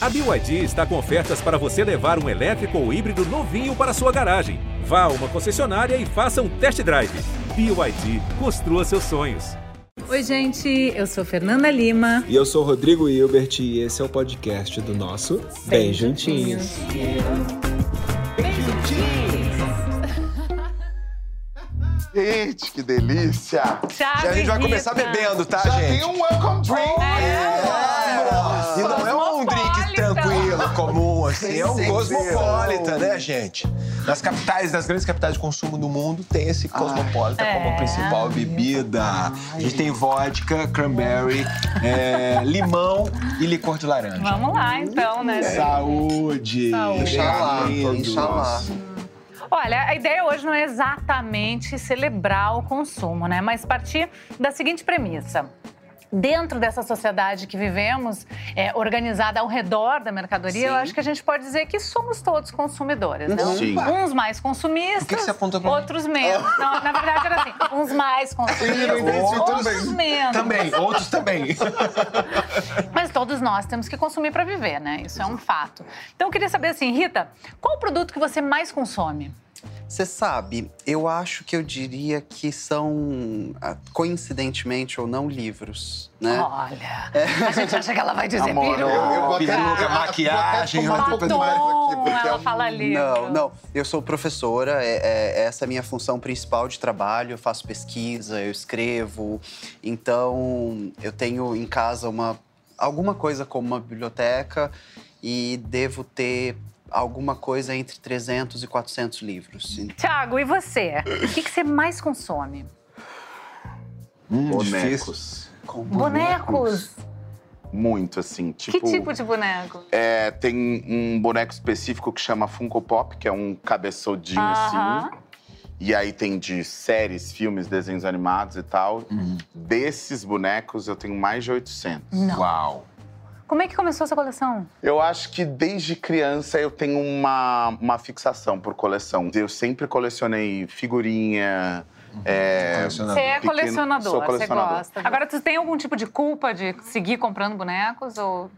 A BYD está com ofertas para você levar um elétrico ou híbrido novinho para sua garagem. Vá a uma concessionária e faça um test drive. BYD, construa seus sonhos. Oi, gente, eu sou Fernanda Lima. E eu sou Rodrigo Hilbert e esse é o podcast do nosso Bem, Bem Juntinhos. Bem Juntinhos. Gente, que delícia! Thiago a gente vai começar bebendo, tá, Já gente? tem um welcome drink. É. assim. É um cosmopolita, né, gente? Nas capitais, nas grandes capitais de consumo do mundo, tem esse cosmopolita É. como principal bebida. A gente tem vodka, cranberry, é, limão e licor de laranja. Vamos lá, então, né? Saúde! Saúde. Inxalá, Lindos. inxalá. Olha, a ideia hoje não é exatamente celebrar o consumo, né? Mas partir da seguinte premissa. Dentro dessa sociedade que vivemos, é, organizada ao redor da mercadoria, eu acho que a gente pode dizer que somos todos consumidores, né? Sim. Uns mais consumistas, Por que que outros menos. Não, na verdade era assim, uns mais consumistas, outros menos. Também, outros também. Mas todos nós temos que consumir para viver, né? Isso é um fato. Então eu queria saber assim, Rita, qual o produto que você mais consome? Você sabe, eu acho que eu diria que são, ah, coincidentemente ou não, livros, né? Olha, a gente acha que ela vai dizer Amor, peruca. eu- eu vou Peruca, até- maquiagem, eu vou até batom, aqui, ela é um- fala livro. Não, não. Eu sou professora, é, é- essa é a minha função principal de trabalho. Eu faço pesquisa, eu escrevo. Então, eu tenho em casa uma, alguma coisa como uma biblioteca e devo ter alguma coisa entre 300 e 400 livros. Tiago, e você? O que, que você mais consome? Hum. Bonecos. Com Bonecos. Muito, assim. Tipo, que tipo de boneco? é, tem um boneco específico que chama Funko Pop, que é um cabeçudinho Aham. assim. E aí tem de séries, filmes, desenhos animados e tal. Desses bonecos eu tenho mais de 800. Não. Uau. Como é que começou essa coleção? Eu acho que desde criança eu tenho uma, uma fixação por coleção. Eu sempre colecionei figurinha. é, Colecionador. Você é pequeno- colecionador, sou você colecionador. gosta. Agora, tu tem algum tipo de culpa de seguir comprando bonecos ou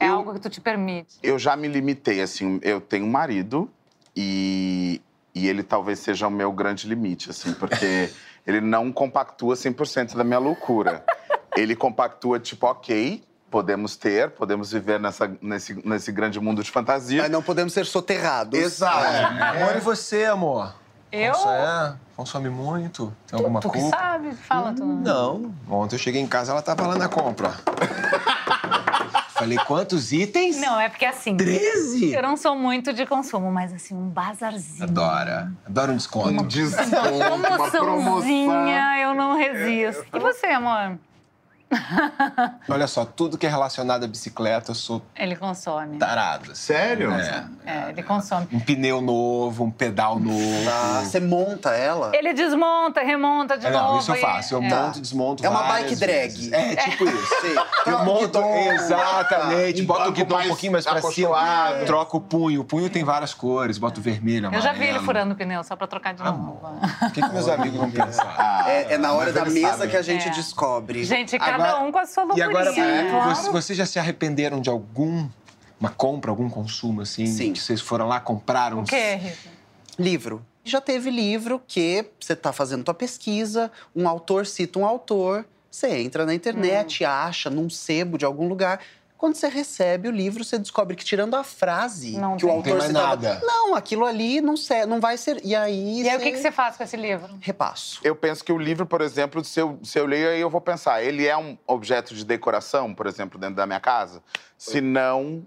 é Eu- algo que tu te permite? Eu já me limitei, assim, eu tenho um marido e, e ele talvez seja o meu grande limite, assim, porque ele não compactua 100% da minha loucura. Ele compactua, tipo, ok, podemos ter, podemos viver nessa, nesse, nesse grande mundo de fantasia. Mas não podemos ser soterrados. Exato. Amor, e você, amor? Eu? Você é? Consome muito? Tem alguma Tu que culpa? sabe? Fala tu. Não. Ontem eu cheguei em casa, ela tava lá na compra. Falei, quantos itens? Não, é porque assim. 13? Eu não sou muito de consumo, mas assim, um bazarzinho. Adora. Adora um desconto. Um desconto, uma promoção. Promoçãozinha, eu não resisto. E você, amor? Olha só, tudo que é relacionado à bicicleta, eu sou Ele consome. tarado. Sério? É. É, ele consome. Um pneu novo, um pedal novo. Ah, você monta ela? Ele desmonta, remonta de É, novo. não, isso eu faço. Eu é. monto e desmonto É uma bike drag. vezes. É, tipo isso. Sim. Eu monto, exatamente. Um Boto o guidão um pouquinho mais pra cima. Troco o punho. O punho tem várias cores. Boto vermelho, Eu já vi ele amarelo. furando o pneu só pra trocar de novo. O que, que meus amigos vão pensar? É, é na hora da mesa sabem. que a gente É. descobre. Gente, cada Agora- um com a sua E loucurinha. agora, claro. vocês, vocês já se arrependeram de algum... Uma compra, algum consumo, assim? Sim. Que vocês foram lá, compraram? O quê, Rita? Livro. Já teve livro que você está fazendo tua pesquisa, um autor cita um autor, você entra na internet, Hum. acha num sebo de algum lugar. Quando você recebe o livro, você descobre que tirando a frase Não que o tem. autor Tem mais citava, nada. não, aquilo ali não, ser, não vai ser. E aí. E aí, o que, que você faz com esse livro? Repasso. Eu penso que o livro, por exemplo, se eu, se eu leio, aí eu vou pensar, ele é um objeto de decoração, por exemplo, dentro da minha casa? Se não,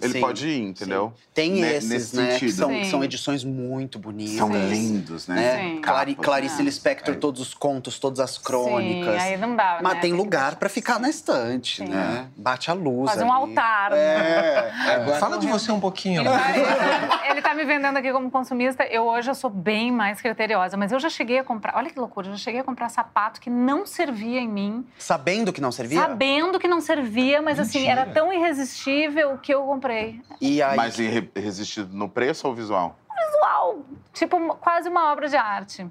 ele Sim, pode ir, entendeu? Tem Ne- esses, né? Que sentido. são, Sim. são edições muito bonitas. São Sim. lindos, né? Né? Sim. Clari, Clarice né? Lispector, É. todos os contos, todas as crônicas. Sim, aí não dá, Mas né? tem lugar pra ficar na estante, Sim. né? Bate a luz. Fazer um altar, né? É. É, Fala de você um pouquinho. Ele tá, ele tá me vendendo aqui como consumista. Eu hoje eu sou bem mais criteriosa, mas eu já cheguei a comprar. Olha que loucura, eu já cheguei a comprar sapato que não servia em mim, Sabendo que não servia? sabendo que não servia, mas assim, Mentira. era tão irresistível que eu comprei. E aí, Mas resistido no preço ou visual? Visual, tipo quase uma obra de arte.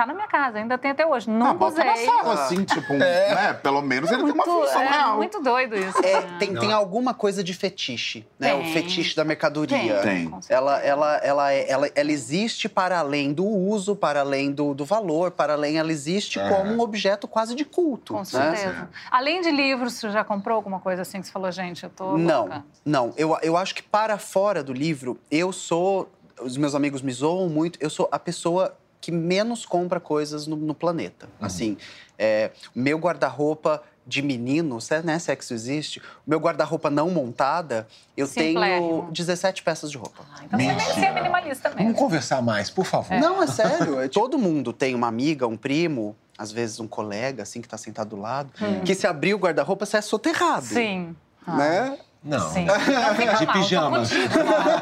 Tá na minha casa, ainda tem até hoje. Ah, Nunca bota na usei. sala, assim, tipo, um, né? Pelo menos ele tem uma função é, real. muito doido isso. É, né? tem, tem alguma coisa de fetiche, né? O Tem. fetiche da mercadoria. Tem. com certeza. Ela, ela, ela, é- ela, ela existe para além do uso, para além do, do valor, para além, ela existe É. como um objeto quase de culto. Com né? certeza. Além de livros, você já comprou alguma coisa assim que você falou, gente, eu tô Não, louca? não. Eu, eu acho que para fora do livro, eu sou. Os meus amigos me zoam muito, eu sou a pessoa que menos compra coisas no, no planeta. Uhum. Assim, é, meu guarda-roupa de menino, se, né, se é que isso existe, o meu guarda-roupa não montada, eu tenho Simplérrimo. 17 peças de roupa. Ah, então você Mentira. você é minimalista Vamos mesmo. conversar mais, por favor. Não, é sério. é tipo- Todo mundo tem uma amiga, um primo, às vezes um colega, assim, que tá sentado do lado, que se abrir o guarda-roupa, você é soterrado. Hum. Sim. Ah, Né? Não. Sim. Não fica De mal, pijama. Vamos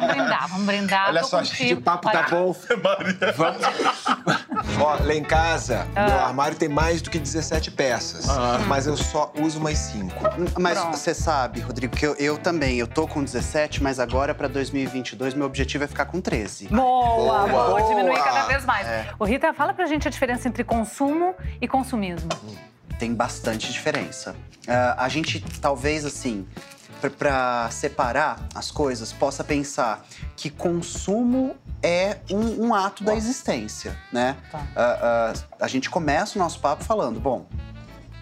brindar, vamos brindar. Olha só, contigo. gente, o papo tá Olha, bom. Vamos. Ó, lá em casa, Ah. meu armário tem mais do que 17 peças. Mas eu só uso umas 5. Mas Pronto. você sabe, Rodrigo, que eu, eu também, eu tô com 17, mas agora pra 2022 meu objetivo é ficar com 13. Boa, boa, Boa. diminuir cada vez mais. É. Ô, Rita, fala pra gente a diferença entre consumo e consumismo. Tem bastante diferença. Ah, a gente talvez assim, pra- pra separar as coisas, possa pensar que consumo é um, um ato da existência, né? Tá. Ah, ah, a gente começa o nosso papo falando, bom,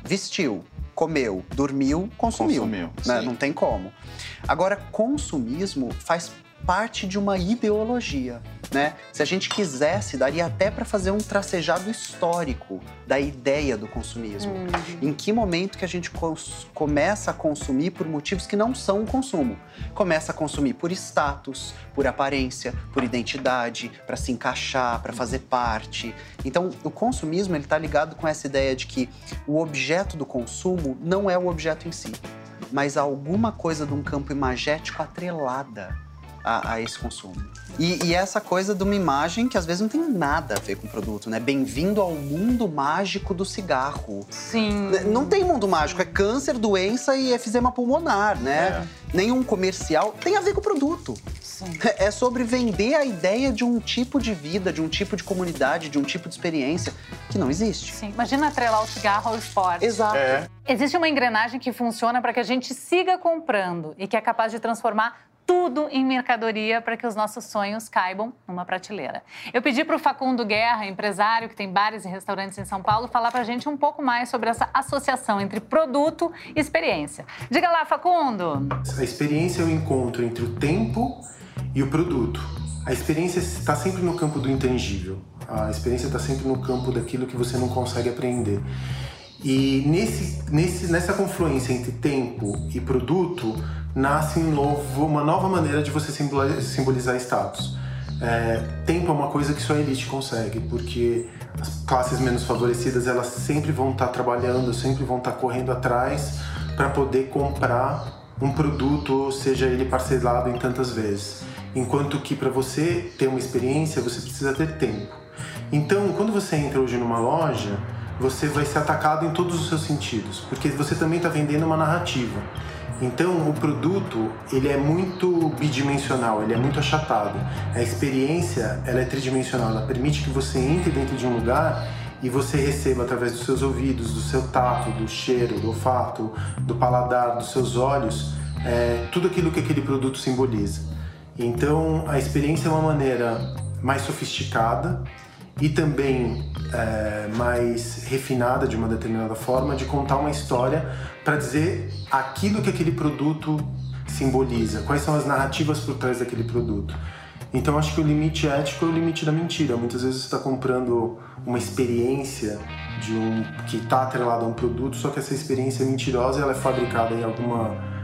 vestiu, comeu, dormiu, consumiu. Consumiu, né? Não tem como. Agora, consumismo faz parte de uma ideologia, né? Se a gente quisesse, daria até para fazer um tracejado histórico da ideia do consumismo. Em que momento que a gente começa a consumir por motivos que não são o consumo? Começa a consumir por status, por aparência, por identidade, para se encaixar, para fazer parte. Então, o consumismo ele está ligado com essa ideia de que o objeto do consumo não é o objeto em si, mas alguma coisa de um campo imagético atrelada a, a esse consumo. E, e essa coisa de uma imagem que às vezes não tem nada a ver com o produto, né? Bem-vindo ao mundo mágico do cigarro. Sim. Né, Não tem mundo mágico, é câncer, doença e efizema pulmonar, né? Nenhum comercial tem a ver com o produto. Sim. É sobre vender a ideia de um tipo de vida, de um tipo de comunidade, de um tipo de experiência que não existe. Sim. Imagina atrelar o cigarro ao esporte. Exato. É. Existe uma engrenagem que funciona para que a gente siga comprando e que é capaz de transformar tudo em mercadoria para que os nossos sonhos caibam numa prateleira. Eu pedi para o Facundo Guerra, empresário que tem bares e restaurantes em São Paulo, falar para a gente um pouco mais sobre essa associação entre produto e experiência. Diga lá, Facundo. A experiência é o encontro entre o tempo e o produto. A experiência está sempre no campo do intangível. A experiência está sempre no campo daquilo que você não consegue aprender. E nesse, nesse, nessa confluência entre tempo e produto, nasce novo, uma nova maneira de você simboli- simbolizar status. É, tempo é uma coisa que só a elite consegue, porque as classes menos favorecidas elas sempre vão estar trabalhando, sempre vão estar correndo atrás para poder comprar um produto, seja ele parcelado em tantas vezes. Enquanto que para você ter uma experiência, você precisa ter tempo. Então, quando você entra hoje numa loja, você vai ser atacado em todos os seus sentidos, porque você também está vendendo uma narrativa. Então, o produto, ele é muito bidimensional, ele é muito achatado. A experiência, ela é tridimensional, ela permite que você entre dentro de um lugar e você receba através dos seus ouvidos, do seu tato, do cheiro, do olfato, do paladar, dos seus olhos, é, tudo aquilo que aquele produto simboliza. Então, a experiência é uma maneira mais sofisticada e também é, mais refinada de uma determinada forma de contar uma história para dizer aquilo que aquele produto simboliza, quais são as narrativas por trás daquele produto. Então acho que o limite ético é o limite da mentira. Muitas vezes você está comprando uma experiência de um que está atrelada a um produto, só que essa experiência é mentirosa e ela é fabricada em alguma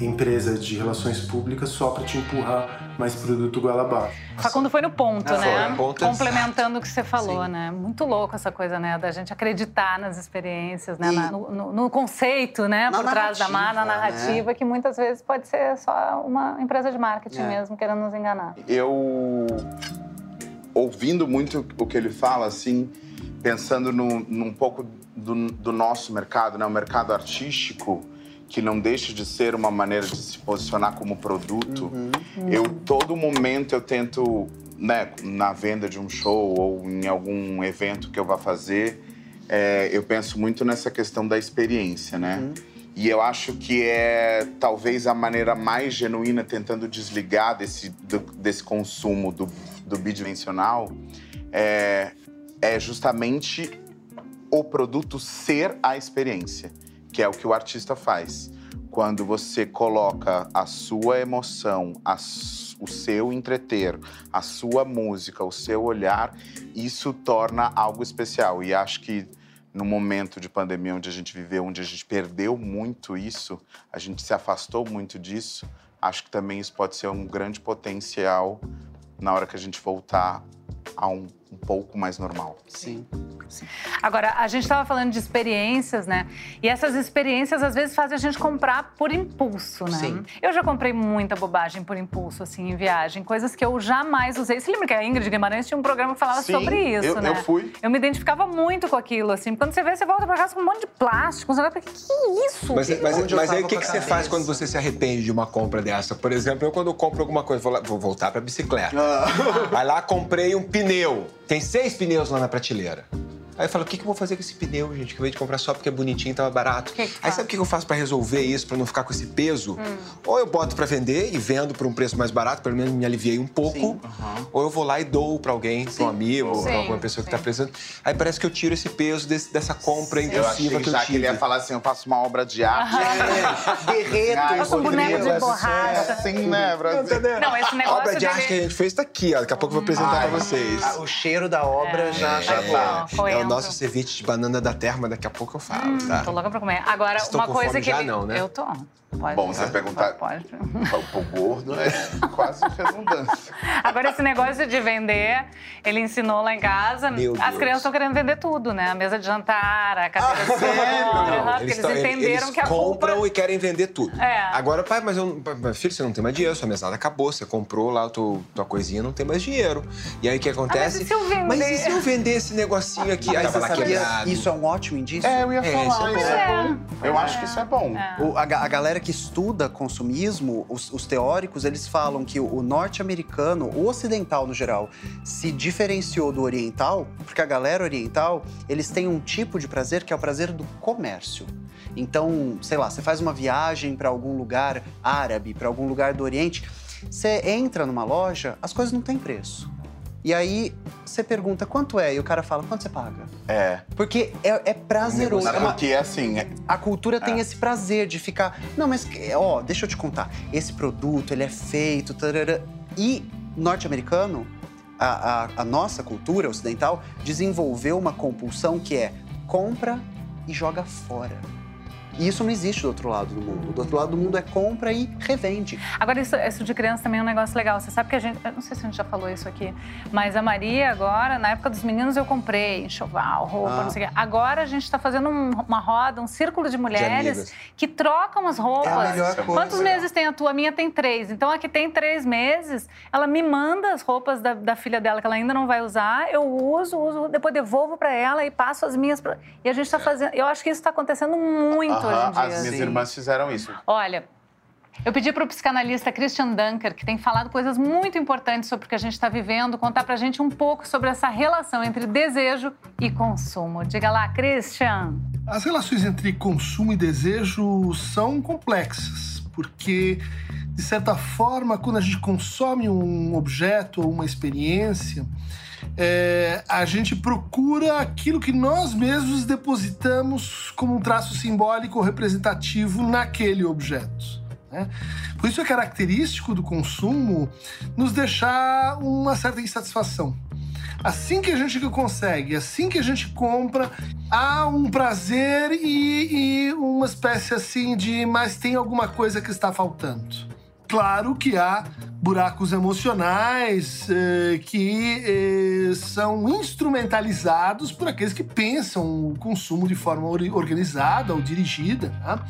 empresa de relações públicas só para te empurrar mais produto goela abaixo. Facundo foi no ponto, Ah, né? foi, ponto Complementando o que você falou, Sim. né? Muito louco essa coisa, né? Da gente acreditar nas experiências, né? Na- no, no- conceito, né? Na Por trás da marca, na narrativa, né? que muitas vezes pode ser só uma empresa de marketing É. mesmo, querendo nos enganar. eu ouvindo muito o que ele fala, assim, pensando no, num pouco do, do nosso mercado, né, o mercado artístico, que não deixa de ser uma maneira de se posicionar como produto. Eu todo momento eu tento né, na venda de um show ou em algum evento que eu vá fazer, é, eu penso muito nessa questão da experiência, né? Uhum. E eu acho que é talvez a maneira mais genuína, tentando desligar desse, do, desse consumo do, do bidimensional, é, é justamente o produto ser a experiência, que é o que o artista faz. Quando você coloca a sua emoção, a, o seu entreter, a sua música, o seu olhar, isso torna algo especial. E acho que no momento de pandemia onde a gente viveu, onde a gente perdeu muito isso, a gente se afastou muito disso, acho que também isso pode ser um grande potencial na hora que a gente voltar a um, um pouco mais normal. Sim. Sim. Agora, a gente estava falando de experiências, né? E essas experiências às vezes fazem a gente comprar por impulso, né? Sim. Eu já comprei muita bobagem por impulso, assim, em viagem, coisas que eu jamais usei. Você lembra que a Ingrid Guimarães tinha um programa que falava Sim, sobre isso, eu, né? Eu fui. Eu me identificava muito com aquilo, assim. Quando você vê, você volta pra casa com um monte de plástico, você vai pra que, isso? Mas, que mas, mas aí o que, que você faz quando você se arrepende de uma compra dessa? Por exemplo, eu quando eu compro alguma coisa, vou, lá, vou voltar pra bicicleta. Ah. Vai lá, comprei um pneu. Tem seis pneus lá na prateleira. Aí eu falo, o que, que eu vou fazer com esse pneu, gente? Que eu veio de comprar só porque é bonitinho e tava barato. Que que Aí sabe o que eu faço para resolver isso, para não ficar com esse peso? Hum. Ou eu boto para vender e vendo por um preço mais barato, pelo menos me aliviei um pouco. Uhum. Ou eu vou lá e dou para alguém, para um amigo, para alguma pessoa que tá precisando. Aí parece que eu tiro esse peso desse, dessa compra impulsiva eu achei que eu já tive. que ele ia falar assim, eu faço uma obra de arte. É, derreto. Com boneco de borracha. Assim, né, Brasil? Não, esse negócio A obra de dele... arte que a gente fez tá aqui, ó. Daqui a pouco eu vou apresentar para vocês. O cheiro da obra já chegou. É, é o nosso ceviche de banana da terra, mas daqui a pouco eu falo, hum, tá? Tô louca pra comer. Agora, Estou uma coisa que já ele... não, né? Eu tô. Pode, Bom, você perguntar Pode. pro gordo é quase redundância. Agora, esse negócio de vender, ele ensinou lá em casa. Meu As Deus. crianças estão querendo vender tudo, né? A mesa de jantar, a cadeira de Não, sono, porque eles tão- entenderam eles que a compram culpa... e querem vender tudo. É. Agora, pai, mas eu, mas, filho, você não tem mais dinheiro, sua mesada acabou, você comprou lá a tua, tua coisinha, não tem mais dinheiro. E aí o que acontece? mas e se eu vender? Mas e se eu vender esse negocinho aqui? Aí você sabia, quebrado. isso é um ótimo indício? É, eu ia É, falar. isso é isso bom. é bom. Eu acho que isso é bom. O- a, a galera que estuda consumismo, os, os teóricos, eles falam que o, o norte-americano, o ocidental no geral, se diferenciou do oriental, porque a galera oriental, eles têm um tipo de prazer que é o prazer do comércio. Então, sei lá, você faz uma viagem para algum lugar árabe, para algum lugar do Oriente, você entra numa loja, as coisas não têm preço. E aí você pergunta quanto é, e o cara fala quanto você paga. É. Porque é, é prazeroso. É uma- Porque é assim, é- a cultura tem esse prazer de ficar. Não, mas ó, deixa eu te contar. Esse produto ele é feito. tarará." E norte-americano, a, a- a nossa cultura ocidental desenvolveu uma compulsão que é compra e joga fora. E isso não existe do outro lado do mundo. Do outro lado do mundo é compra e revende. Agora, isso, isso de criança também é um negócio legal. Você sabe que a gente. Eu não sei se a gente já falou isso aqui, mas a Maria, agora, na época dos meninos, eu comprei enxoval, roupa, Ah. não sei o quê. Agora a gente está fazendo um- uma roda, um círculo de mulheres amigas. que trocam as roupas. É a melhor coisa. Quantos meses tem a tua? A minha tem três. Então, a que tem três meses, ela me manda as roupas da, da filha dela que ela ainda não vai usar. Eu uso, uso, depois devolvo para ela e passo as minhas. Pra... E a gente está fazendo. Eu acho que isso está acontecendo muito aham, hoje em dia. as minhas Sim. irmãs fizeram isso. Olha, eu pedi para o psicanalista Christian Dunker, que tem falado coisas muito importantes sobre o que a gente está vivendo, contar para a gente um pouco sobre essa relação entre desejo e consumo. Diga lá, Christian. As relações entre consumo e desejo são complexas, porque, de certa forma, quando a gente consome um objeto ou uma experiência, é, a gente procura aquilo que nós mesmos depositamos como um traço simbólico representativo naquele objeto. né? Por isso é característico do consumo nos deixar uma certa insatisfação. Assim que a gente consegue, assim que a gente compra, há um prazer e, e uma espécie assim de, mas tem alguma coisa que está faltando. Claro que há buracos emocionais eh, que eh, são instrumentalizados por aqueles que pensam o consumo de forma organizada ou dirigida, tá?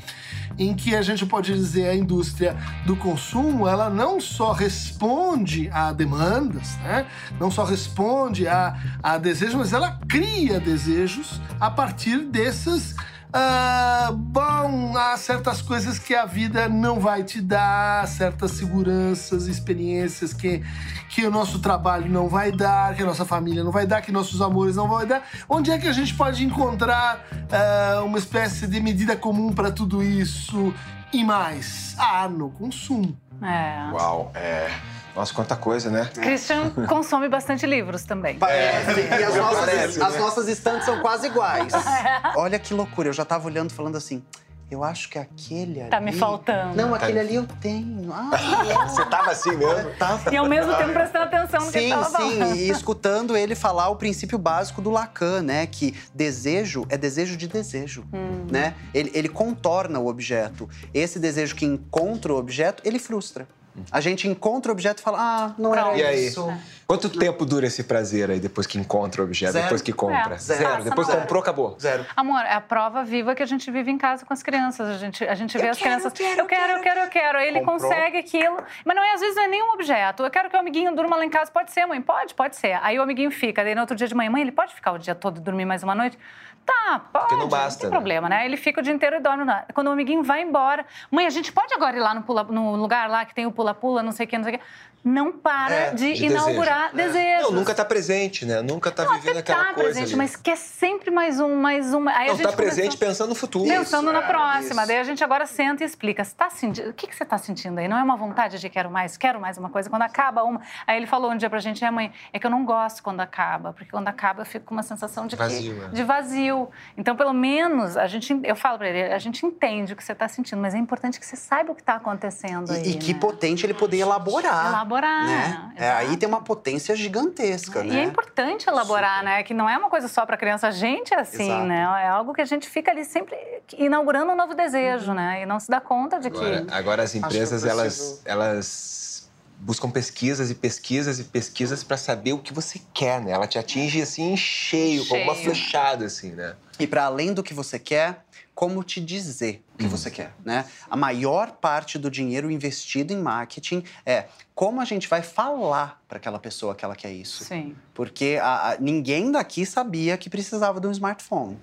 em que a gente pode dizer a indústria do consumo ela não só responde a demandas, né? não só responde a, a desejos, mas ela cria desejos a partir dessas ah, bom, há certas coisas que a vida não vai te dar, certas seguranças, experiências que, que o nosso trabalho não vai dar, que a nossa família não vai dar, que nossos amores não vão dar. Onde é que a gente pode encontrar ah, uma espécie de medida comum para tudo isso e mais? Ah, no consumo. É. Uau, é. Nossa, quanta coisa, né? Christian consome bastante livros também. Parece. E as nossas, Parece, as né? nossas estantes são quase iguais. Olha que loucura, eu já tava olhando falando assim. Eu acho que aquele ali. Tá me faltando. Não, aquele ali eu tenho. Ah, Você tava assim mesmo? tava. E ao mesmo tempo prestando atenção no que ele Sim, tava sim, falando. e escutando ele falar o princípio básico do Lacan, né? Que desejo é desejo de desejo, Hum. né? Ele, ele contorna o objeto. Esse desejo que encontra o objeto, ele frustra. A gente encontra o objeto e fala, ah, não Pronto. Aí? isso. Quanto tempo dura esse prazer aí depois que encontra o objeto, Zero. depois que compra? É, Zero. passa Depois hora. comprou, acabou. Zero. Amor, é a prova viva que a gente vive em casa com as crianças. A gente, a gente vê as quero, crianças. eu quero, eu quero, eu quero, eu quero. Aí ele Comprou. consegue aquilo. Mas não é, às vezes não é nenhum objeto. Eu quero que o amiguinho durma lá em casa. Pode ser, mãe? Pode, pode ser. Aí o amiguinho fica. Daí no outro dia de manhã, mãe, ele pode ficar o dia todo e dormir mais uma noite? Tá, pode. não basta, tem né? problema, né? Ele fica o dia inteiro e dorme. lá. Quando o amiguinho vai embora, mãe, a gente pode agora ir lá no, pula- no lugar lá que tem o pula-pula, não sei o que, não sei o que. Não para É, de, de inaugurar desejo. Desejos. Não, nunca tá presente, né? Nunca tá Não, vivendo aquela tá coisa presente, ali. mas quer sempre mais um, mais um. Aí a Não, gente tá presente começou- pensando no futuro. Pensando na é, próxima. isso. Daí a gente agora senta e explica. Você tá sentindo... O que, que você está sentindo aí? Não é uma vontade de quero mais, quero mais uma coisa. Quando acaba uma. Aí ele falou um dia pra gente, é, mãe, é que eu não gosto quando acaba, porque quando acaba eu fico com uma sensação de que- Vazio, né? de vazio. Então, pelo menos, a gente, eu falo pra ele, a gente entende o que você está sentindo, mas é importante que você saiba o que está acontecendo aí. E, e que né? potente ele poder elaborar. Elaborar, Né? É, aí tem uma potência gigantesca, E né? é importante elaborar, né? Que não é uma coisa só para criança, a gente é assim, Exato. né? É algo que a gente fica ali sempre inaugurando um novo desejo, né? E não se dá conta de que. Agora, agora as empresas, elas, elas buscam pesquisas e pesquisas e pesquisas para saber o que você quer, né? Ela te atinge assim em cheio, com uma Cheio. flechada, assim, né? E para além do que você quer, como te dizer o que Uhum. você quer, né? A maior parte do dinheiro investido em marketing é como a gente vai falar para aquela pessoa que ela quer isso. Sim. Porque a- a- ninguém daqui sabia que precisava de um smartphone.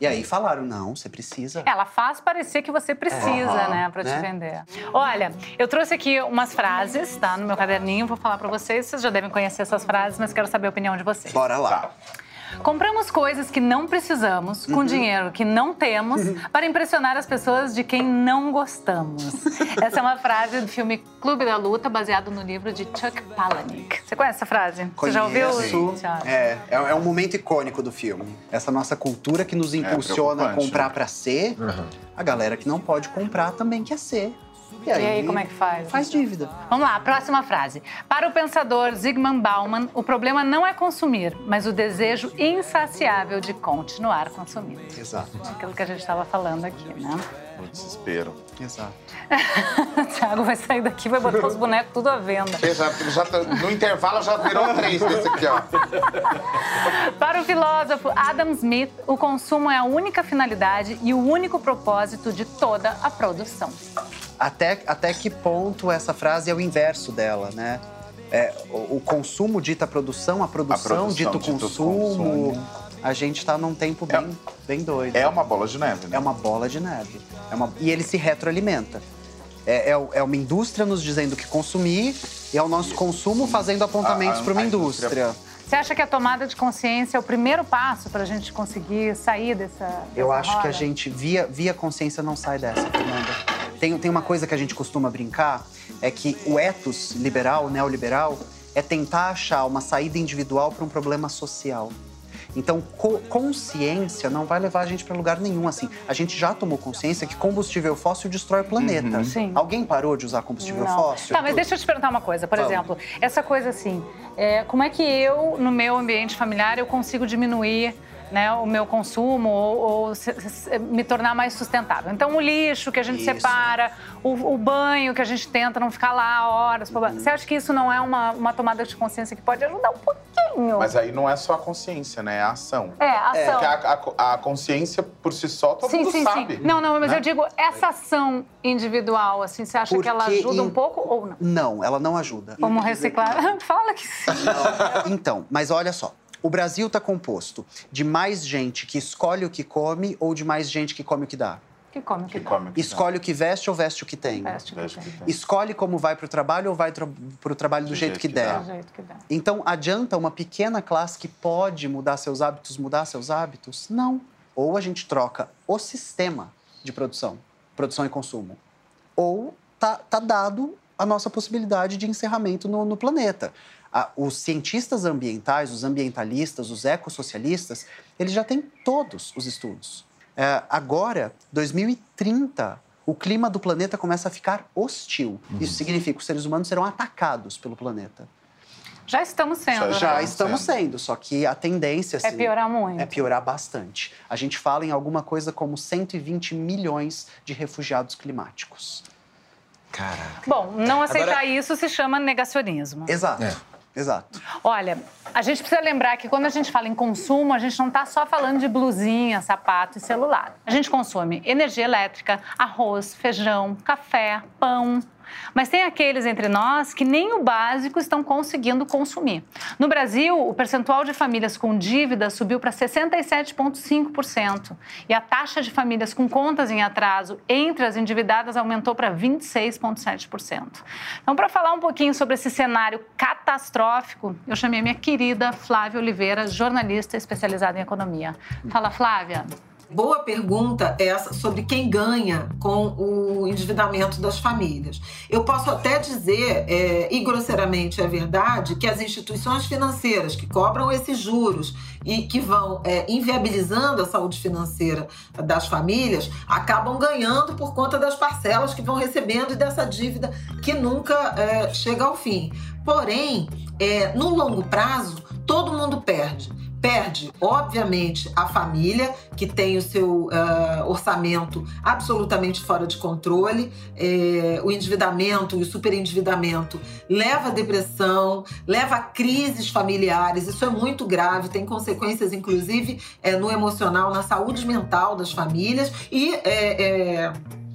E aí falaram, não, você precisa. Ela faz parecer que você precisa, Aham, né, para te né? vender. Olha, eu trouxe aqui umas frases, tá, no meu caderninho, vou falar para vocês. Vocês já devem conhecer essas frases, mas quero saber a opinião de vocês. Bora lá. Compramos coisas que não precisamos, com dinheiro que não temos, para impressionar as pessoas de quem não gostamos. Essa é uma frase do filme Clube da Luta, baseado no livro de Chuck Palahniuk. Você conhece essa frase? Você já ouviu? Conheço. É, é, é um momento icônico do filme. Essa nossa cultura que nos impulsiona a preocupante, comprar né? pra ser, a galera que não pode comprar também quer ser. E E aí, como é que faz? Faz dívida. Vamos lá, próxima frase. Para o pensador Zygmunt Bauman, o problema não é consumir, mas o desejo insaciável de continuar consumindo. Exato. Aquilo que a gente estava falando aqui, né? O desespero. Exato. O Thiago vai sair daqui e vai botar os bonecos tudo à venda. Já, já tá- no intervalo já virou três desse aqui, ó. Para o filósofo Adam Smith, o consumo é a única finalidade e o único propósito de toda a produção. Até, até que ponto essa frase é o inverso dela, né? É, o, o consumo dita a produção, a produção, produção dita o dita o consumo. consumo. A gente tá num tempo bem, bem doido. É uma bola de neve, né? É uma bola de neve. É uma- E ele se retroalimenta. É, é o- é uma indústria nos dizendo que consumir e é o nosso consumo fazendo apontamentos A- a- para uma a indústria- indústria. Você acha que a tomada de consciência é o primeiro passo para a gente conseguir sair dessa. Eu dessa acho que roda? a gente, via, via consciência, não sai dessa, Fernanda. Tem, tem uma coisa que a gente costuma brincar, é que o ethos liberal, o neoliberal, é tentar achar uma saída individual para um problema social. Então, co- consciência não vai levar a gente para lugar nenhum. Assim, a gente já tomou consciência que combustível fóssil destrói o planeta. Sim. Alguém parou de usar combustível Não. fóssil? Tá, mas deixa eu te perguntar uma coisa. Por Vamos. exemplo, essa coisa assim, é, como é que eu, no meu ambiente familiar, eu consigo diminuir né, o meu consumo ou, ou se- se- me tornar mais sustentável? Então, o lixo que a gente Isso. separa, o, o banho que a gente tenta não ficar lá horas. Você acha que isso não é uma, uma tomada de consciência que pode ajudar um pouquinho? Mas aí não é só a consciência, né? É a ação. É, ação. Porque a, a- a consciência por si só todo Sim, mundo sim, sabe. sim. Não, não, mas né? eu digo essa ação individual, assim, você acha que ela Porque ajuda um pouco ou não? Não, ela não ajuda. Vamos reciclar? Fala que sim. Então, mas olha só. O Brasil está composto de mais gente que escolhe o que come ou de mais gente que come o que dá? Que come o que, Que dá. come o que Escolhe o que veste ou veste o que tem? Veste o que Veste o tem. que tem. Escolhe como vai para o trabalho ou vai para o trabalho do, jeito, que, der? Do jeito que dá. Então, adianta uma pequena classe que pode mudar seus hábitos mudar seus hábitos? Não. Ou a gente troca o sistema de produção, produção e consumo, ou tá, tá dado a nossa possibilidade de encerramento no, no planeta. Os cientistas ambientais, os ambientalistas, os ecossocialistas, eles já têm todos os estudos. É, agora, 2030, o clima do planeta começa a ficar hostil. Isso significa que os seres humanos serão atacados pelo planeta. Já estamos sendo, Já- Já né? estamos sendo, só que a tendência É assim, piorar muito. é piorar bastante. A gente fala em alguma coisa como 120 milhões de refugiados climáticos. Caraca. Bom, não aceitar Agora- isso se chama negacionismo. Exato. É. Exato. Olha, a gente precisa lembrar que quando a gente fala em consumo, a gente não está só falando de blusinha, sapato e celular. A gente consome energia elétrica, arroz, feijão, café, pão. Mas tem aqueles entre nós que nem o básico estão conseguindo consumir. No Brasil, o percentual de famílias com dívida subiu para 67,5%. E a taxa de famílias com contas em atraso entre as endividadas aumentou para 26,7%. Então, para falar um pouquinho sobre esse cenário catastrófico, eu chamei a minha querida Flávia Oliveira, jornalista especializada em economia. Fala, Flávia. Boa pergunta essa sobre quem ganha com o endividamento das famílias. Eu posso até dizer, é, e grosseiramente é verdade, que as instituições financeiras que cobram esses juros e que vão é, inviabilizando a saúde financeira das famílias acabam ganhando por conta das parcelas que vão recebendo e dessa dívida que nunca é, chega ao fim. Porém, é, no longo prazo, todo mundo perde. Perde, obviamente, a família, que tem o seu ah, orçamento absolutamente fora de controle. É, o endividamento e o superendividamento leva a depressão, leva a crises familiares. Isso é muito grave, tem consequências, inclusive, é, no emocional, na saúde mental das famílias e é,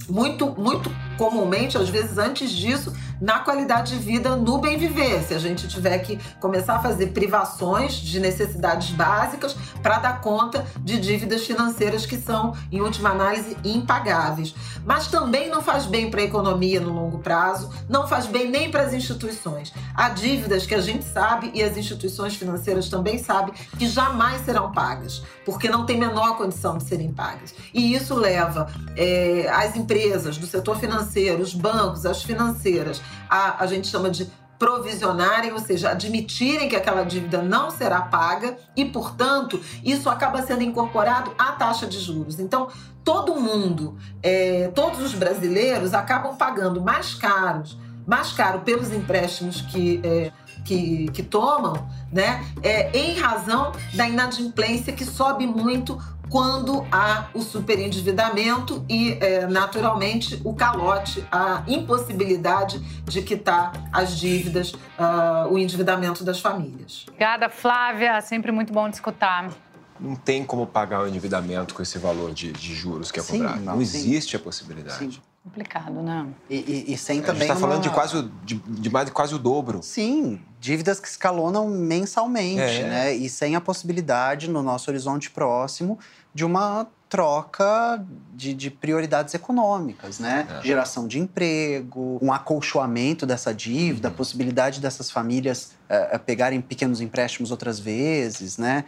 muito, muito comumente, às vezes antes disso, na qualidade de vida, no bem viver. Se a gente tiver que começar a fazer privações de necessidades básicas para dar conta de dívidas financeiras que são, em última análise, impagáveis. Mas também não faz bem para a economia no longo prazo, não faz bem nem para as instituições. Há dívidas que a gente sabe e as instituições financeiras também sabem que jamais serão pagas, porque não tem menor condição de serem pagas. E isso leva é, as empresas do setor financeiro, os bancos, as financeiras, a, a gente chama de provisionarem, ou seja, admitirem que aquela dívida não será paga e, portanto, isso acaba sendo incorporado à taxa de juros. Então, todo mundo, é, todos os brasileiros acabam pagando mais caros, mais caro pelos empréstimos que é, que, que, tomam, né, é, em razão da inadimplência que sobe muito quando há o superendividamento e, é, naturalmente, o calote, a impossibilidade de quitar as dívidas, uh, o endividamento das famílias. Obrigada, Flávia. Sempre muito bom te escutar. Não tem como pagar o endividamento com esse valor de, de juros que é Sim, cobrado. Não, sim. existe a possibilidade. Sim. Complicado, né? E, e, e sem A gente também. está falando de uma- quase, o- de, de mais de quase o dobro. Sim, dívidas que escalonam mensalmente, É. né? E sem a possibilidade, no nosso horizonte próximo, de uma troca de, de prioridades econômicas, né? É. Geração de emprego, um acolchoamento dessa dívida, a Uhum. possibilidade dessas famílias eh, eh, pegarem pequenos empréstimos outras vezes, né?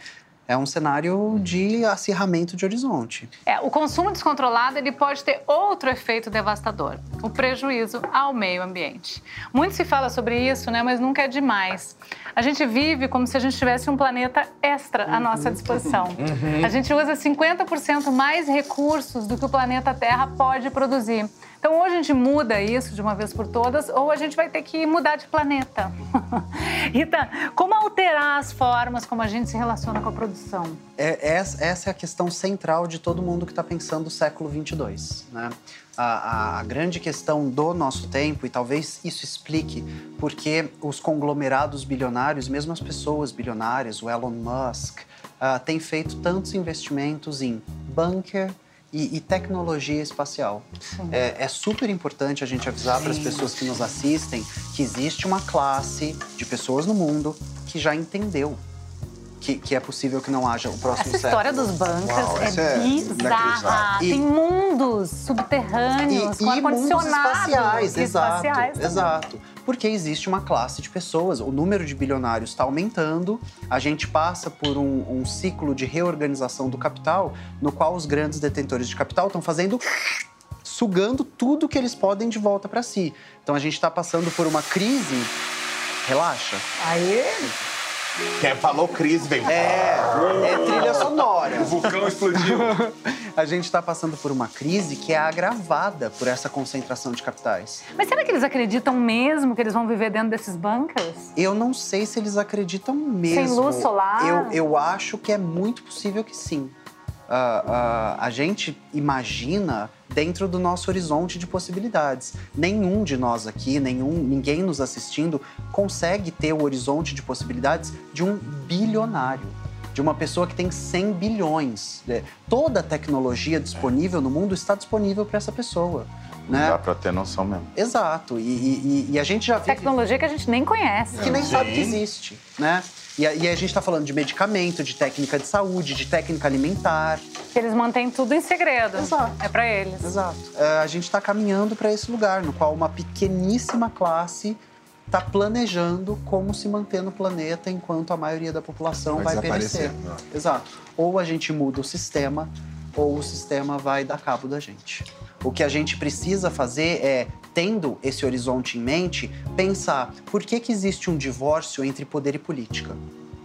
É um cenário de acirramento de horizonte. É, o consumo descontrolado ele pode ter outro efeito devastador, o prejuízo ao meio ambiente. Muito se fala sobre isso, né, mas nunca é demais. A gente vive como se a gente tivesse um planeta extra à nossa disposição. A gente usa 50% mais recursos do que o planeta Terra pode produzir. Então, ou a gente muda isso de uma vez por todas, ou a gente vai ter que mudar de planeta. Rita, como alterar as formas como a gente se relaciona com a produção? É, essa, essa é a questão central de todo mundo que está pensando o século 22, né? A, a- grande questão do nosso tempo, e talvez isso explique porque os conglomerados bilionários, mesmo as pessoas bilionárias, o Elon Musk, têm feito tantos investimentos em bunker e, e tecnologia espacial. É, é super importante a gente avisar para as pessoas que nos assistem que existe uma classe de pessoas no mundo que já entendeu que, que é possível que não haja o próximo Essa história dos bancas Uau, é é bizarra. inacreditável. Tem mundos subterrâneos com e mundos ar-condicionado. espaciais, e exato, exato. Porque existe uma classe de pessoas, o número de bilionários está aumentando, a gente passa por um, um ciclo de reorganização do capital, no qual os grandes detentores de capital estão fazendo sugando tudo que eles podem de volta para si. Então a gente está passando por uma crise. Relaxa. Aí, Quem falou crise, vem. É, é trilha sonora. O vulcão explodiu. A gente está passando por uma crise que é agravada por essa concentração de capitais. mas será que eles acreditam mesmo que eles vão viver dentro desses bancas? Eu não sei se eles acreditam mesmo. luz solar? Eu, eu acho que é muito possível que sim. Ah, ah, a gente imagina dentro do nosso horizonte de possibilidades. Nenhum de nós aqui, nenhum, ninguém nos assistindo consegue ter o horizonte de possibilidades de um bilionário, de uma pessoa que tem 100 bilhões. É, Toda a tecnologia disponível no mundo está disponível para essa pessoa. Né? Dá pra ter noção mesmo. Exato. E, e- e a gente já vive Tecnologia que a gente nem conhece. que nem sabe que existe, né? E a, e a gente está falando de medicamento, de técnica de saúde, de técnica alimentar. Que eles mantêm tudo em segredo. Exato. É pra eles. Exato. É, a gente está caminhando para esse lugar, no qual uma pequeníssima classe está planejando como se manter no planeta enquanto a maioria da população vai, Vai perecer. desaparecer, né? Exato. Ou a gente muda o sistema, ou o sistema vai dar cabo da gente. O que a gente precisa fazer é, tendo esse horizonte em mente, pensar por que, que existe um divórcio entre poder e política.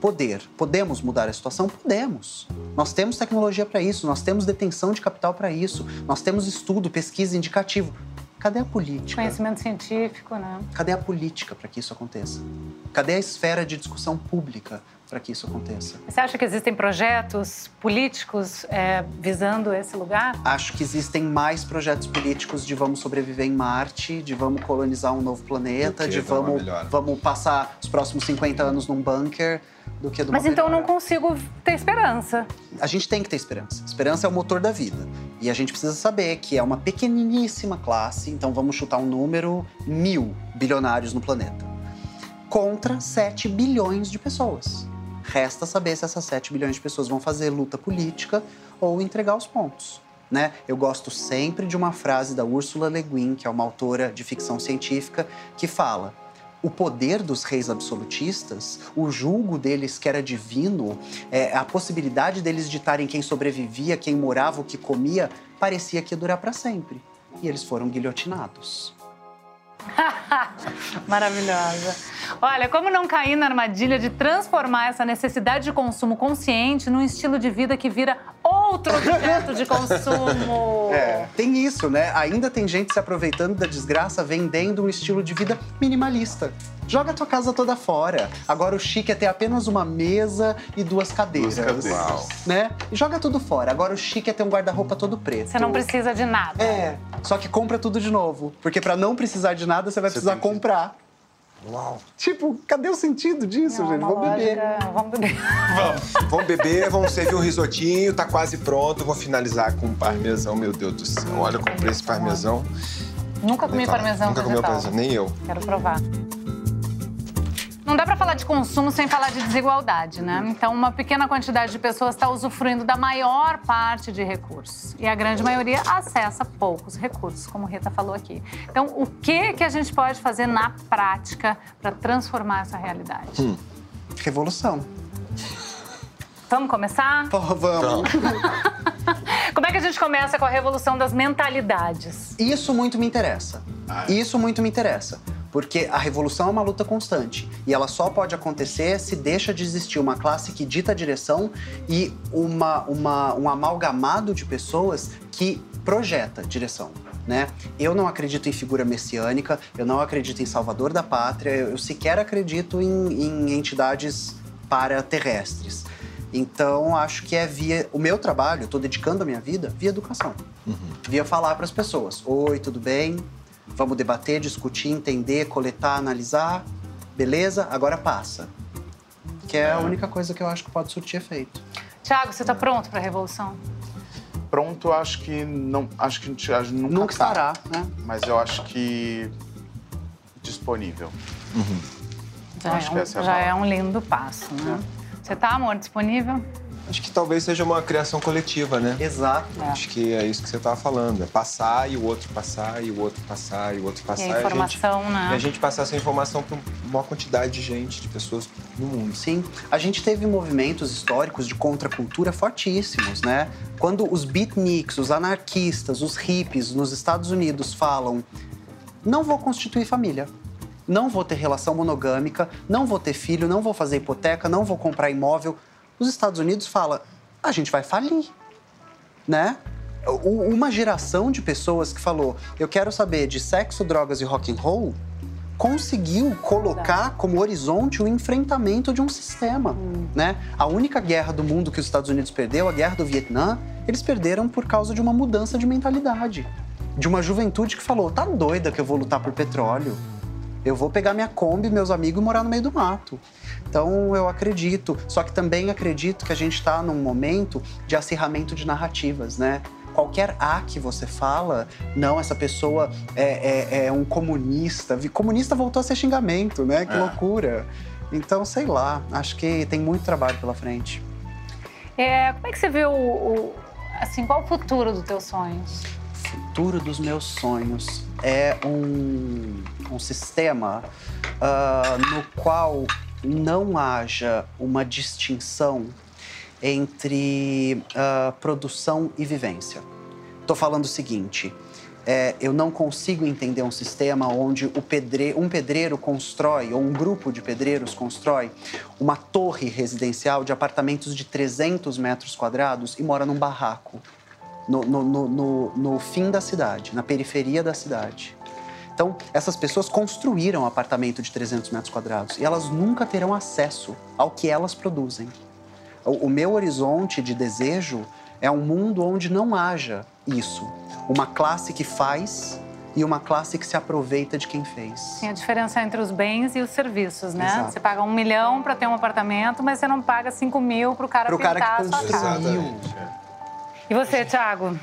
Poder. Podemos mudar a situação? Podemos. Nós temos tecnologia para isso, nós temos detenção de capital para isso, nós temos estudo, pesquisa, indicativo. Cadê a política? Conhecimento científico, né? Cadê a política para que isso aconteça? Cadê a esfera de discussão pública para que isso aconteça? Você acha que existem projetos políticos é, visando esse lugar? Acho que existem mais projetos políticos de vamos sobreviver em Marte, de vamos colonizar um novo planeta, de vamos, vamos passar os próximos 50 anos num bunker, do que do Mas então eu não consigo ter esperança. A gente tem que ter esperança. Esperança é o motor da vida. E a gente precisa saber que é uma pequeniníssima classe, então vamos chutar um número, mil bilionários no planeta, contra 7 bilhões de pessoas. Resta saber se essas 7 bilhões de pessoas vão fazer luta política ou entregar os pontos. Né? Eu gosto sempre de uma frase da Ursula Le Guin, que é uma autora de ficção científica, que fala: o poder dos reis absolutistas, o julgo deles que era divino, é, a possibilidade deles ditarem quem sobrevivia, quem morava, o que comia, parecia que ia durar para sempre. E eles foram guilhotinados. Maravilhosa. Olha, como não cair na armadilha de transformar essa necessidade de consumo consciente num estilo de vida que vira outro objeto de consumo? É, tem isso, né? Ainda tem gente se aproveitando da desgraça vendendo um estilo de vida minimalista. Joga a tua casa toda fora. Agora o chique é ter apenas uma mesa e duas cadeiras. Duas cadeiras. Uau. Né? E joga tudo fora. Agora o chique é ter um guarda-roupa todo preto. Você não precisa de nada. É, só que compra tudo de novo. Porque pra não precisar de nada, você vai precisar tem que- comprar. Uau. Tipo, cadê o sentido disso, Não, gente? Vamos beber. lógica- Vamos beber. Vamos beber, vamos servir um risotinho, tá quase pronto. Vou finalizar com um parmesão, meu Deus do céu. Olha, eu comprei esse parmesão. Nunca comi parmesão Nunca comi parmesão, nem eu. Quero provar. Não dá pra falar de consumo sem falar de desigualdade, né? Então, uma pequena quantidade de pessoas está usufruindo da maior parte de recursos. E a grande maioria acessa poucos recursos, como Rita falou aqui. Então, o que, que a gente pode fazer na prática para transformar essa realidade? Revolução. Vamos começar? Pô, vamos. Como é que a gente começa com a revolução das mentalidades? Isso muito me interessa. Isso muito me interessa. Porque a revolução é uma luta constante. E ela só pode acontecer se deixa de existir uma classe que dita a direção e uma, uma, um amalgamado de pessoas que projeta direção. Né? Eu não acredito em figura messiânica, eu não acredito em salvador da pátria, eu sequer acredito em, em entidades paraterrestres. Então, acho que é via. O meu trabalho, estou dedicando a minha vida via educação. Via falar para as pessoas: Oi, tudo bem? Vamos debater, discutir, entender, coletar, analisar. Beleza? Agora passa. Que é a única coisa que eu acho que pode surtir efeito. Tiago, você está pronto para a revolução? Pronto, acho que não. Acho que a gente acho- nunca, Nunca tá. estará, né? Mas eu acho que disponível. Já, Acho é que um, essa é a já é um lindo passo, né? Você tá, amor, disponível? Acho que talvez seja uma criação coletiva, né? Exato. Acho que é isso que você estava falando. É passar e o outro passar, e o outro passar, e o outro passar. E a informação, a gente, né? E a gente passar essa informação para uma maior quantidade de gente, de pessoas no mundo. Sim. A gente teve movimentos históricos de contracultura fortíssimos, né? Quando os beatniks, os anarquistas, os hippies nos Estados Unidos falam não vou constituir família, não vou ter relação monogâmica, não vou ter filho, não vou fazer hipoteca, não vou comprar imóvel os Estados Unidos fala, a gente vai falir, né? Uma geração de pessoas que falou, eu quero saber de sexo, drogas e rock and roll, conseguiu colocar como horizonte o enfrentamento de um sistema, hum. né? A única guerra do mundo que os Estados Unidos perdeu, a guerra do Vietnã, eles perderam por causa de uma mudança de mentalidade, de uma juventude que falou, tá doida que eu vou lutar por petróleo? Eu vou pegar minha Kombi, meus amigos e morar no meio do mato. Então eu acredito, só que também acredito que a gente está num momento de acirramento de narrativas, né? Qualquer A que você fala, não, essa pessoa é, é, é um comunista. Comunista voltou a ser xingamento, né? Que é. loucura. Então, sei lá, acho que tem muito trabalho pela frente. É, como é que você vê o, o assim, qual o futuro dos teus sonhos? futuro dos meus sonhos é um, um sistema uh, no qual não haja uma distinção entre uh, produção e vivência. Estou falando o seguinte: é, eu não consigo entender um sistema onde pedre, um pedreiro constrói, ou um grupo de pedreiros constrói, uma torre residencial de apartamentos de 300 metros quadrados e mora num barraco no, no, no, no fim da cidade, na periferia da cidade. Então, essas pessoas construíram um apartamento de 300 metros quadrados e elas nunca terão acesso ao que elas produzem. O, o meu horizonte de desejo é um mundo onde não haja isso. Uma classe que faz e uma classe que se aproveita de quem fez. Sim, a diferença entre os bens e os serviços, né? Exato. Você paga um milhão para ter um apartamento, mas você não paga cinco mil para o cara pro pintar cara que construiu. a sua casa. E você, Thiago?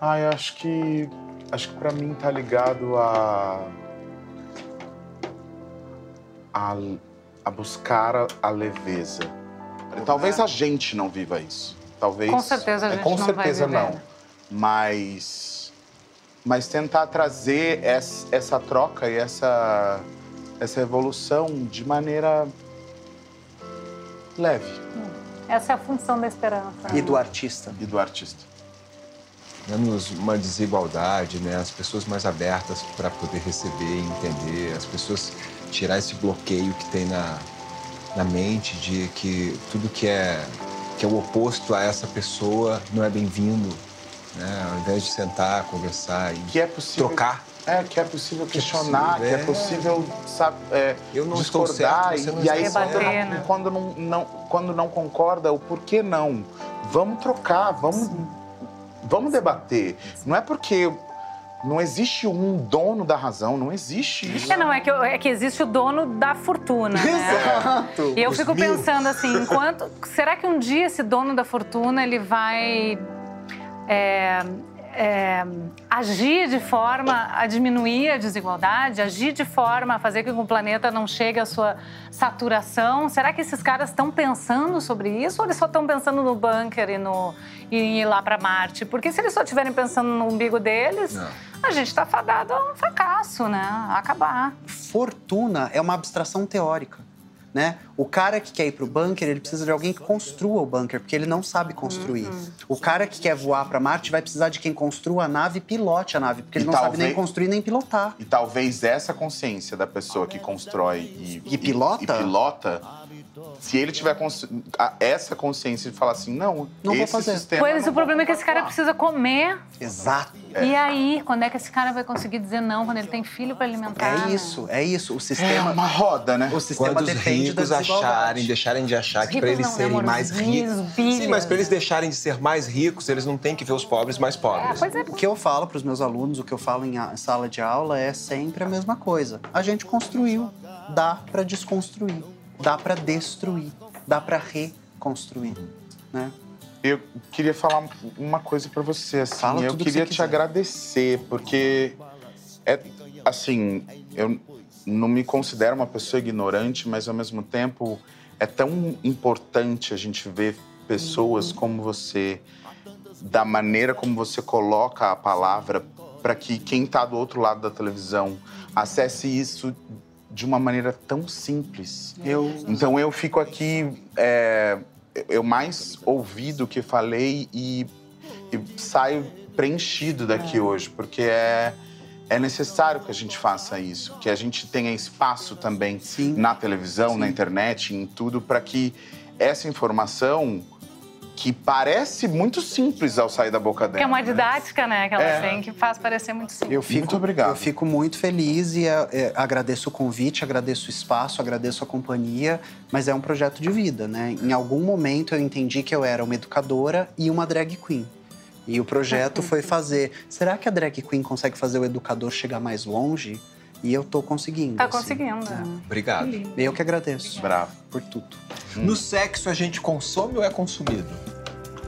Ah, eu acho que. Acho que pra mim tá ligado a. a, a buscar a, a leveza. Talvez a gente não viva isso. Talvez. Com certeza a é, gente é, com não certeza vai não. Mas. Mas tentar trazer essa, essa troca e essa, essa evolução de maneira leve. Essa é a função da esperança. E do artista. E do artista. Menos uma desigualdade, né? As pessoas mais abertas para poder receber e entender, as pessoas tirar esse bloqueio que tem na, na mente de que tudo que é, que é o oposto a essa pessoa não é bem-vindo. Né? Ao invés de sentar, conversar e que é possível, trocar. É, que é possível questionar, que é, que é possível sabe, é, eu não discordar. Certo, e, e aí, quando, não, né? quando, não, não, quando não concorda, o porquê não? Vamos trocar, vamos, vamos debater. Não é porque não existe um dono da razão, não existe isso. É, não, é que, é que existe o dono da fortuna, né? Exato. E eu Os fico mil. pensando assim, enquanto. Será que um dia esse dono da fortuna ele vai. É, é, agir de forma a diminuir a desigualdade, agir de forma a fazer com que o planeta não chegue à sua saturação? Será que esses caras estão pensando sobre isso ou eles só estão pensando no bunker e, no, e em ir lá para Marte? Porque se eles só estiverem pensando no umbigo deles, não. a gente está fadado a um fracasso, né? A acabar. Fortuna é uma abstração teórica né? O cara que quer ir para o bunker, ele precisa de alguém que construa o bunker, porque ele não sabe construir. Uhum. O cara que quer voar para Marte vai precisar de quem construa a nave e pilote a nave, porque ele não talvez, sabe nem construir nem pilotar. E talvez essa consciência da pessoa que constrói e, e pilota, e, e pilota se ele tiver essa consciência de falar assim, não, não vou fazer. Sistema pois o problema é que esse cara precisa comer. Exato. É. E aí, quando é que esse cara vai conseguir dizer não quando ele tem filho para alimentar? É isso, é isso. O sistema. É uma roda, né? O sistema quando depende os ricos acharem, deixarem de achar que para eles não, serem mais ricos. Sim, mas para eles deixarem de ser mais ricos, eles não têm que ver os pobres mais pobres. É, pois é. O que eu falo para os meus alunos, o que eu falo em sala de aula é sempre a mesma coisa. A gente construiu, dá para desconstruir dá para destruir, dá para reconstruir, né? Eu queria falar uma coisa para você, assim, Fala eu queria que te agradecer, porque é assim, eu não me considero uma pessoa ignorante, mas ao mesmo tempo é tão importante a gente ver pessoas como você, da maneira como você coloca a palavra, para que quem está do outro lado da televisão acesse isso de uma maneira tão simples. Eu... Então eu fico aqui, é, eu mais ouvi do que falei e, e saio preenchido daqui É. hoje, porque é, é necessário que a gente faça isso, que a gente tenha espaço também na televisão, na internet, em tudo, para que essa informação que parece muito simples ao sair da boca dela. Que é uma didática, né, que ela É. tem, que faz parecer muito simples. Eu fico, Muito obrigado. Eu fico muito feliz e é, é, agradeço o convite, agradeço o espaço, agradeço a companhia, mas é um projeto de vida, né? Em algum momento eu entendi que eu era uma educadora e uma drag queen. E o projeto foi fazer. Será que a drag queen consegue fazer o educador chegar mais longe? E eu tô conseguindo. Tá assim. conseguindo. Obrigado. Eu que agradeço. Bravo. Por tudo. No sexo, a gente consome ou é consumido?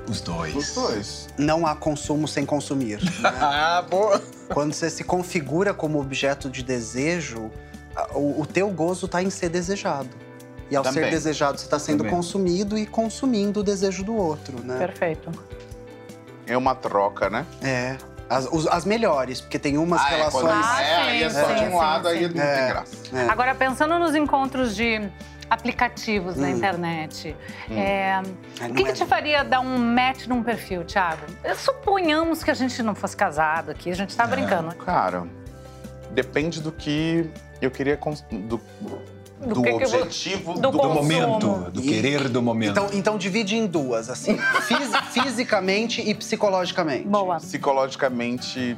Os dois. Os dois. Não há consumo sem consumir. né? ah, boa. Quando você se configura como objeto de desejo, o, o teu gozo está em ser desejado. E ao Também. ser desejado, você está sendo Também. consumido e consumindo o desejo do outro, né? Perfeito. É uma troca, né? É. As, os- as melhores, porque tem umas Ah, é, relações. quando Ah, é, aí é sim, só sim, de um sim, lado, aí sim. não tem É. graça. É. Agora, pensando nos encontros de aplicativos na Hum. internet, é, Ai, o que, que é- te faria dar um match num perfil, Thiago? Suponhamos que a gente não fosse casado aqui, a gente tá brincando. Cara, depende do que eu queria. cons- Do, do, que que eu objetivo do Do consumo. momento, do E- querer do momento. Então, então divide em duas, assim, fisi- fisicamente e psicologicamente. Boa. psicologicamente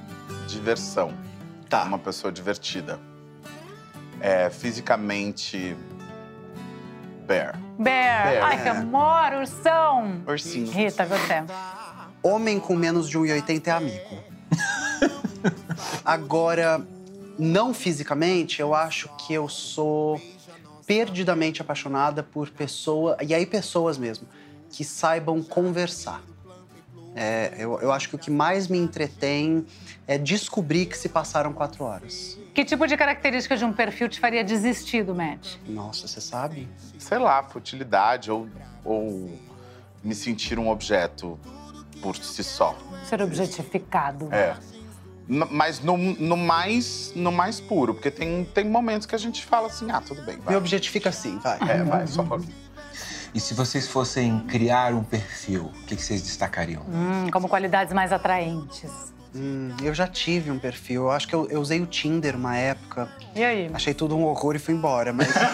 diversão. Tá. Uma pessoa divertida. É, fisicamente. Bear. Bear. Bear. Ai, que amor, ursão. Ursinho. Rita, você. Homem com menos de 1,80 é amigo. Agora, não fisicamente, eu acho que eu sou perdidamente apaixonada por pessoa e aí pessoas mesmo que saibam conversar. É, eu, eu acho que o que mais me entretém é descobrir que se passaram quatro horas. Que tipo de característica de um perfil te faria desistir do match? Nossa, você sabe? Sei lá, futilidade ou, ou me sentir um objeto por si só. Ser objetificado. É. Mas no, no mais, no mais puro, porque tem, tem momentos que a gente fala assim, ah, tudo bem, Me vai. objetifica assim, vai. É, vai, só um pouquinho. E se vocês fossem criar um perfil, o que, que vocês destacariam? Hum, como qualidades mais atraentes. Hum, eu já tive um perfil. Eu acho que eu, eu usei o Tinder uma época. E aí? Achei tudo um horror e fui embora, mas.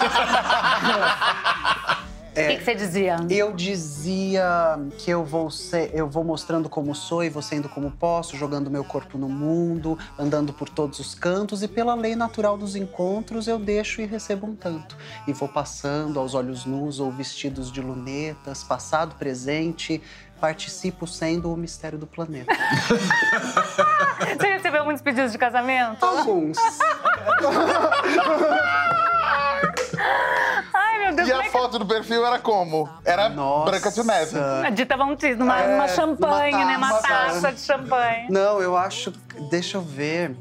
O que, que você dizia? Eu dizia que eu vou ser, eu vou mostrando como sou e vou sendo como posso, jogando meu corpo no mundo, andando por todos os cantos e pela lei natural dos encontros eu deixo e recebo um tanto. E vou passando aos olhos nus ou vestidos de lunetas, passado, presente, participo sendo o mistério do planeta. Você recebeu muitos pedidos de casamento? Alguns. Ai, meu Deus, E a é que... foto do perfil era como? Era Nossa. Branca de Neve. A Dita Von Teese, numa, É, numa champanhe, numa né? Uma taça. taça de champanhe. Não, eu acho. Deixa eu ver.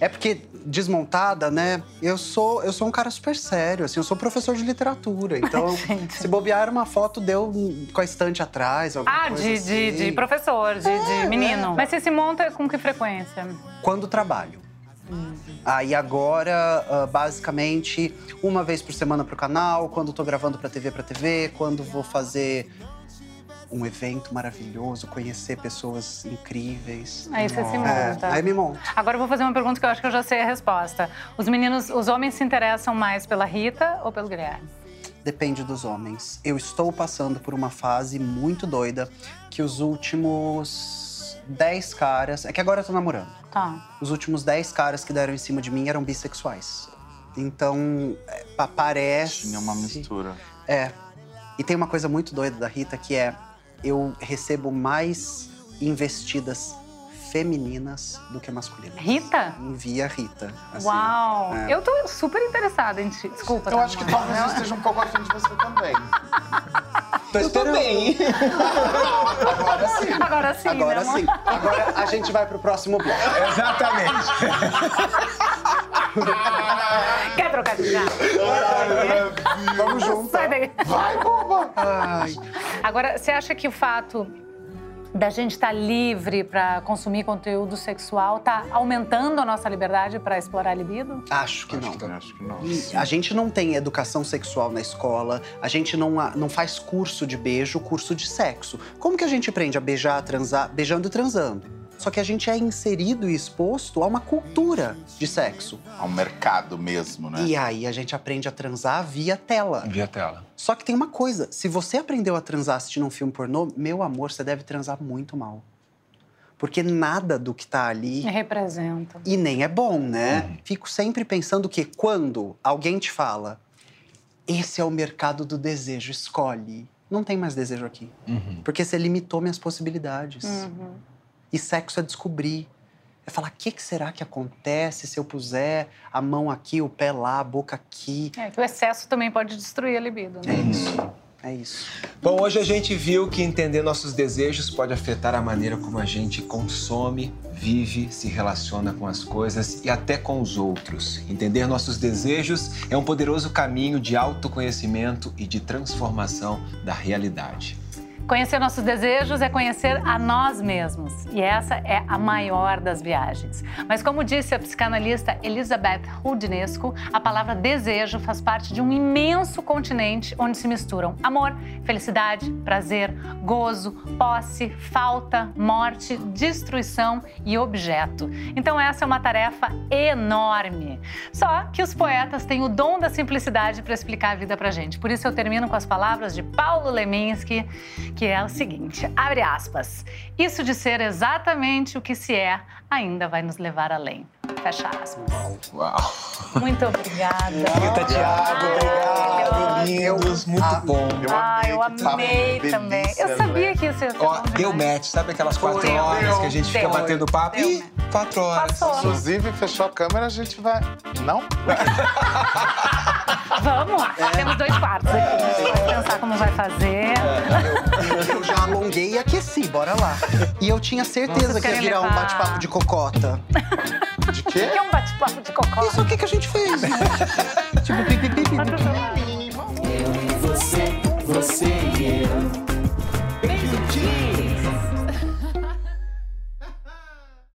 É porque desmontada, né? Eu sou, eu sou um cara super sério, assim, eu sou professor de literatura. Então, Gente. se bobear uma foto deu com a estante atrás, alguma Ah, coisa de, assim. de, de professor, de, de menino. Mas você se monta com que frequência? Quando trabalho. Aí agora, ah, basicamente, uma vez por semana pro canal, quando tô gravando pra TV pra TV, quando vou fazer um evento maravilhoso, conhecer pessoas incríveis. Aí você se É, monta. aí me monto. Agora eu vou fazer uma pergunta que eu acho que eu já sei a resposta. Os meninos, os homens se interessam mais pela Rita ou pelo Guilherme? Depende dos homens. Eu estou passando por uma fase muito doida que os últimos 10 caras. É que agora eu tô namorando. Tá. Os últimos 10 caras que deram em cima de mim eram bissexuais. Então, é, pa- parece. Tinha uma mistura. É. E tem uma coisa muito doida da Rita que é: eu recebo mais investidas femininas do que masculinas. Rita? Via Rita. assim. Uau! é. Eu tô super interessada em ti. Desculpa. Eu tá, acho que talvez eu esteja um pouco afim de você também. Tô esperando. Agora sim. Agora sim, Agora né, amor? sim. Agora a gente vai pro próximo bloco. Exatamente. Quer trocar de carro? Vamos junto. Sai daí. Vai, boba! Agora, você acha que o fato da gente estar livre para consumir conteúdo sexual tá aumentando a nossa liberdade para explorar a libido? Acho que Acho não. que, acho que não. A gente não tem educação sexual na escola, a gente não, não faz curso de beijo, curso de sexo. Como que a gente aprende a beijar, a transar, beijando e transando? Só que a gente é inserido e exposto a uma cultura de sexo. Ao mercado mesmo, né? E aí a gente aprende a transar via tela. Via tela. Só que tem uma coisa: se você aprendeu a transar assistindo um filme pornô, meu amor, você deve transar muito mal. Porque nada do que tá ali Me representa. e nem é bom, né? Fico sempre pensando que quando alguém te fala, esse é o mercado do desejo, escolhe. Não tem mais desejo aqui. Porque você limitou minhas possibilidades. E sexo é descobrir. É falar, o que, que será que acontece se eu puser a mão aqui, o pé lá, a boca aqui? É, que o excesso também pode destruir a libido. É Né? isso. É isso. Bom, hoje a gente viu que entender nossos desejos pode afetar a maneira como a gente consome, vive, se relaciona com as coisas e até com os outros. Entender nossos desejos é um poderoso caminho de autoconhecimento e de transformação da realidade. Conhecer nossos desejos é conhecer a nós mesmos. E essa é a maior das viagens. Mas, como disse a psicanalista Elizabeth Rudinesco, a palavra desejo faz parte de um imenso continente onde se misturam amor, felicidade, prazer, gozo, posse, falta, morte, destruição e objeto. Então, essa é uma tarefa enorme. Só que os poetas têm o dom da simplicidade para explicar a vida pra gente. Por isso, eu termino com as palavras de Paulo Leminski que é o seguinte, abre aspas, isso de ser exatamente o que se é ainda vai nos levar além. Fecha aspas. Uau! Muito obrigada. Rita, Thiago, obrigado, lindos, muito Ah, bom. Ah, eu que papo amei delícia, também. né? Eu sabia que isso ia ser Ó, bom deu match, sabe aquelas quatro Deu, horas que a gente fica deu. batendo papo? Deu Ih, quatro horas. Passou. Inclusive, fechou a câmera, a gente vai. Não? Vamos lá. Temos dois quartos aqui. A gente vai pensar como vai fazer. Eu já alonguei e aqueci, bora lá. E eu tinha certeza Vocês que ia virar um levar- bate-papo de cocota. De O quê? que é um bate-papo de cocó? Isso aqui que a gente fez, né? tipo, pipi, pipi, pipi. Você, você e eu.